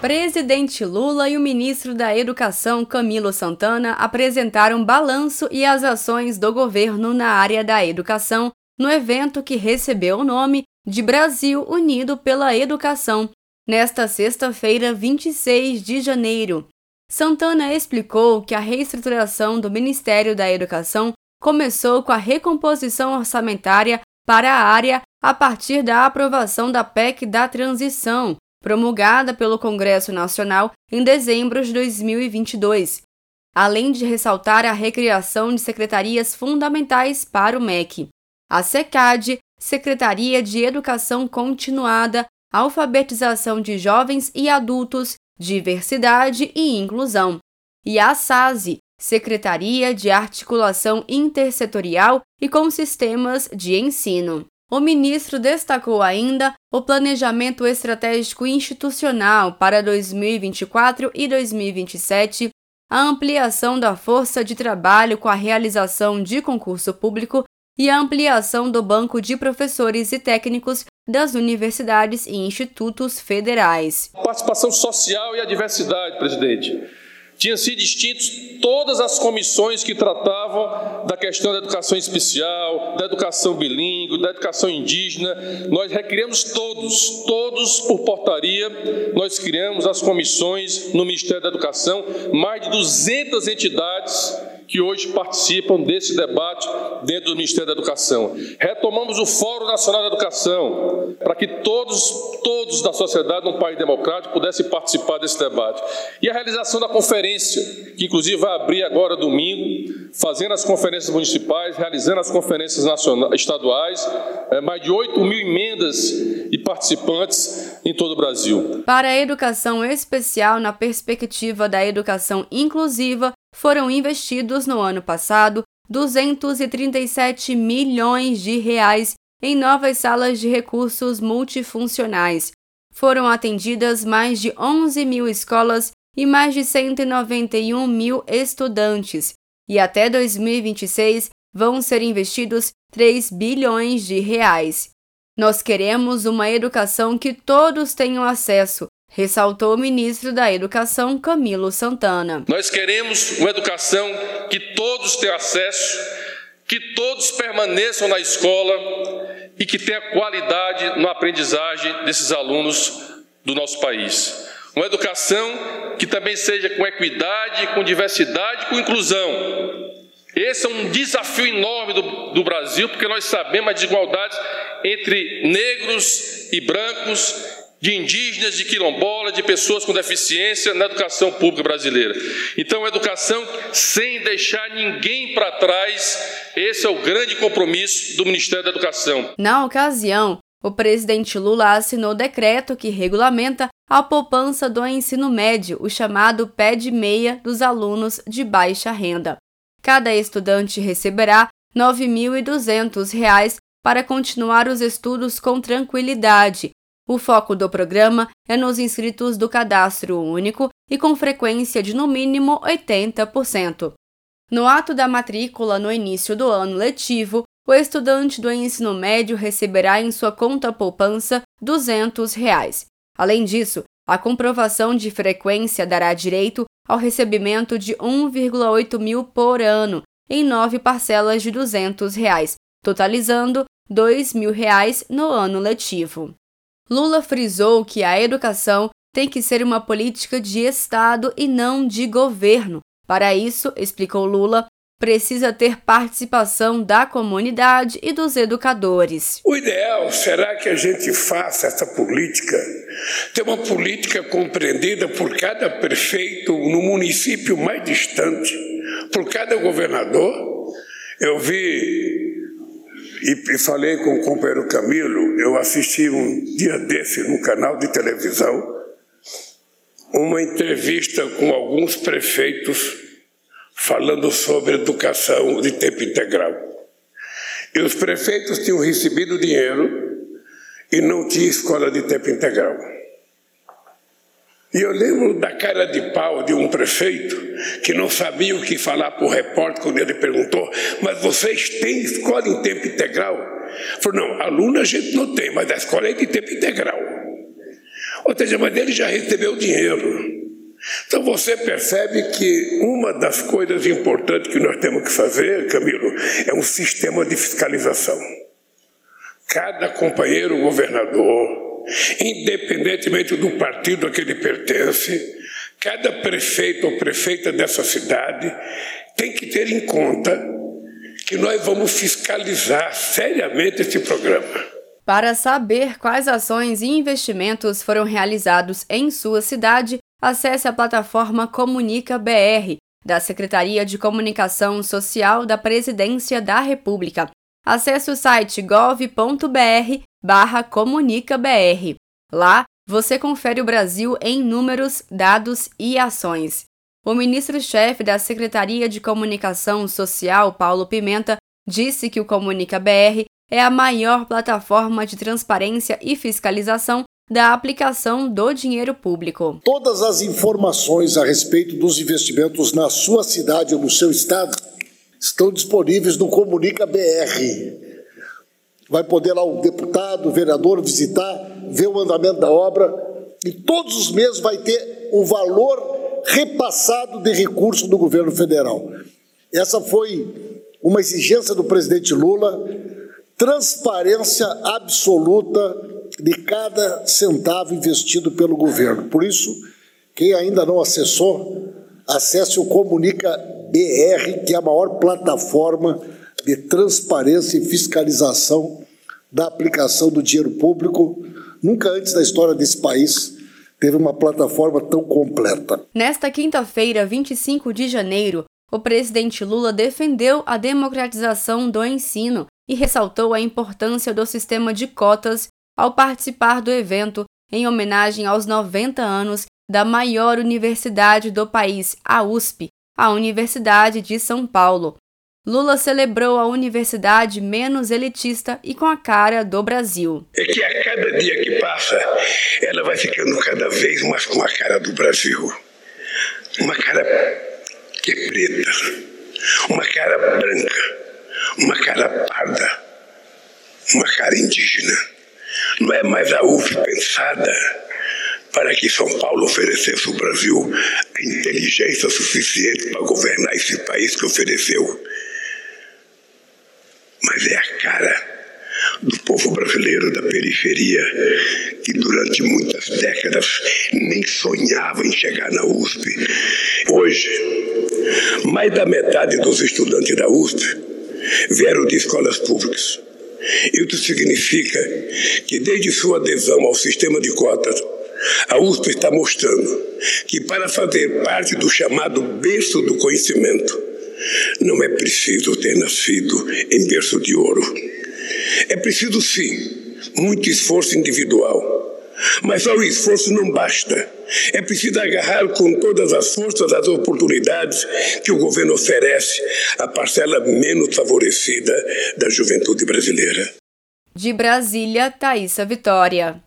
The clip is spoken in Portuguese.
Presidente Lula e o ministro da Educação, Camilo Santana, apresentaram balanço e as ações do governo na área da educação no evento que recebeu o nome de Brasil Unido pela Educação, nesta sexta-feira, 26 de janeiro. Santana explicou que a reestruturação do Ministério da Educação começou com a recomposição orçamentária para a área a partir da aprovação da PEC da Transição, promulgada pelo Congresso Nacional em dezembro de 2022, além de ressaltar a recriação de secretarias fundamentais para o MEC. A SECAD, Secretaria de Educação Continuada, Alfabetização de Jovens e Adultos, Diversidade e Inclusão, e a SASE, Secretaria de Articulação Intersetorial e com Sistemas de Ensino. O ministro destacou ainda o planejamento estratégico institucional para 2024 e 2027, a ampliação da força de trabalho com a realização de concurso público e a ampliação do banco de professores e técnicos das universidades e institutos federais. Participação social e a diversidade, presidente tinham sido extintos todas as comissões que tratavam da questão da educação especial, da educação bilíngue, da educação indígena. Nós recriamos todos, todos por portaria, nós criamos as comissões no Ministério da Educação, mais de 200 entidades que hoje participam desse debate dentro do Ministério da Educação. Retomamos o Fórum Nacional da Educação, para que todos, todos da sociedade, num país democrático, pudessem participar desse debate. E a realização da conferência, que inclusive vai abrir agora domingo, fazendo as conferências municipais, realizando as conferências nacionais, estaduais, é, mais de 8 mil emendas e participantes em todo o Brasil. Para a educação especial, na perspectiva da educação inclusiva, foram investidos no ano passado 237 milhões de reais em novas salas de recursos multifuncionais. Foram atendidas mais de 11 mil escolas e mais de 191 mil estudantes, e até 2026 vão ser investidos 3 bilhões de reais. Nós queremos uma educação que todos tenham acesso, ressaltou o ministro da Educação, Camilo Santana. Nós queremos uma educação que todos tenham acesso, que todos permaneçam na escola e que tenha qualidade na aprendizagem desses alunos do nosso país. Uma educação que também seja com equidade, com diversidade, com inclusão. Esse é um desafio enorme do, do Brasil, porque nós sabemos as desigualdades entre negros e brancos, de indígenas, de quilombolas, de pessoas com deficiência na educação pública brasileira. Então, educação sem deixar ninguém para trás, esse é o grande compromisso do Ministério da Educação. Na ocasião, o presidente Lula assinou decreto que regulamenta a poupança do ensino médio, o chamado pé de meia dos alunos de baixa renda. Cada estudante receberá R$ 9.200 para continuar os estudos com tranquilidade, o foco do programa é nos inscritos do cadastro único e com frequência de no mínimo 80%. No ato da matrícula no início do ano letivo, o estudante do ensino médio receberá em sua conta poupança 200 reais. Além disso, a comprovação de frequência dará direito ao recebimento de 1,8 mil por ano, em nove parcelas de 200 reais, totalizando 2 mil reais no ano letivo. Lula frisou que a educação tem que ser uma política de Estado e não de governo. Para isso, explicou Lula, precisa ter participação da comunidade e dos educadores. O ideal será que a gente faça essa política, ter uma política compreendida por cada prefeito no município mais distante, por cada governador. Eu vi e, e, falei com o companheiro Camilo, eu assisti um dia desse no canal de televisão, uma entrevista com alguns prefeitos falando sobre educação de tempo integral. E os prefeitos tinham recebido dinheiro e não tinha escola de tempo integral. E eu lembro da cara de pau de um prefeito que não sabia o que falar para o repórter quando ele perguntou: Mas vocês têm escola em tempo integral? Falou: Não, aluno a gente não tem, mas a escola é de tempo integral. Ou seja, mas ele já recebeu dinheiro. Então você percebe que uma das coisas importantes que nós temos que fazer, Camilo, é um sistema de fiscalização. Cada companheiro governador, independentemente do partido a que ele pertence, cada prefeito ou prefeita dessa cidade tem que ter em conta que nós vamos fiscalizar seriamente esse programa. Para saber quais ações e investimentos foram realizados em sua cidade, acesse a plataforma Comunica BR, da Secretaria de Comunicação Social da Presidência da República. Acesse o site gov.br barra comunicabr. Lá, você confere o Brasil em números, dados e ações. O ministro-chefe da Secretaria de Comunicação Social, Paulo Pimenta, disse que o Comunica BR é a maior plataforma de transparência e fiscalização da aplicação do dinheiro público. Todas as informações a respeito dos investimentos na sua cidade ou no seu estado estão disponíveis no Comunica BR. Vai poder lá o deputado, o vereador visitar, ver o andamento da obra e todos os meses vai ter o valor repassado de recurso do governo federal. Essa foi uma exigência do presidente Lula, transparência absoluta de cada centavo investido pelo governo. Por isso, quem ainda não acessou, acesse o Comunica BR, que é a maior plataforma de transparência e fiscalização da aplicação do dinheiro público. Nunca antes da história desse país teve uma plataforma tão completa. Nesta quinta-feira, 25 de janeiro, o presidente Lula defendeu a democratização do ensino e ressaltou a importância do sistema de cotas ao participar do evento em homenagem aos 90 anos da maior universidade do país, a USP, a Universidade de São Paulo. Lula celebrou a universidade menos elitista e com a cara do Brasil. É que a cada dia que passa, ela vai ficando cada vez mais com a cara do Brasil. Uma cara que é preta, uma cara branca, uma cara parda, uma cara indígena. Não é mais a UF pensada para que São Paulo oferecesse ao Brasil a inteligência suficiente para governar esse país que ofereceu. Mas é a cara do povo brasileiro da periferia que durante muitas décadas nem sonhava em chegar na USP. Hoje, mais da metade dos estudantes da USP vieram de escolas públicas. Isso significa que, desde sua adesão ao sistema de cotas, a USP está mostrando que, para fazer parte do chamado berço do conhecimento, não é preciso ter nascido em berço de ouro. É preciso, sim, muito esforço individual. Mas só o esforço não basta. É preciso agarrar com todas as forças as oportunidades que o governo oferece à parcela menos favorecida da juventude brasileira. De Brasília, Thaisa Vitória.